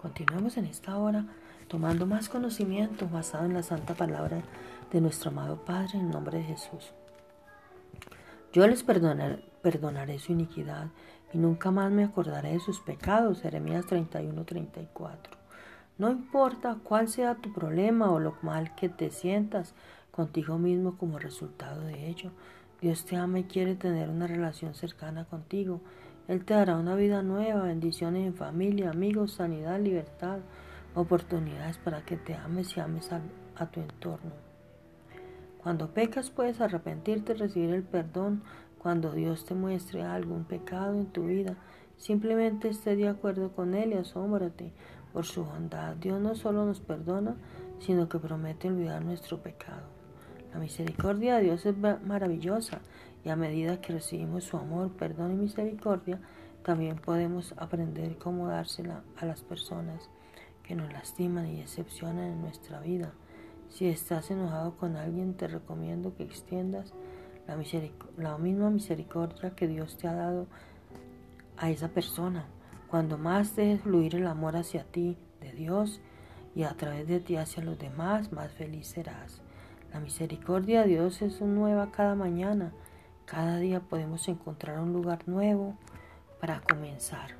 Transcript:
Continuemos en esta hora tomando más conocimiento basado en la santa palabra de nuestro amado Padre en nombre de Jesús. Yo les perdonaré, su iniquidad y nunca más me acordaré de sus pecados. Jeremías 31-34. No importa cuál sea tu problema o lo mal que te sientas contigo mismo como resultado de ello. Dios te ama y quiere tener una relación cercana contigo. Él te dará una vida nueva, bendiciones en familia, amigos, sanidad, libertad, oportunidades para que te ames y ames a, tu entorno. Cuando pecas puedes arrepentirte y recibir el perdón cuando Dios te muestre algún pecado en tu vida, simplemente esté de acuerdo con Él y asómbrate por su bondad. Dios no solo nos perdona, sino que promete olvidar nuestro pecado. La misericordia de Dios es maravillosa y a medida que recibimos su amor, perdón y misericordia, también podemos aprender cómo dársela a las personas que nos lastiman y decepcionan en nuestra vida. Si estás enojado con alguien, te recomiendo que extiendas la, misma misericordia que Dios te ha dado a esa persona. Cuando más dejes fluir el amor hacia ti de Dios y a través de ti hacia los demás, más feliz serás. La misericordia de Dios es nueva cada mañana. Cada día podemos encontrar un lugar nuevo para comenzar.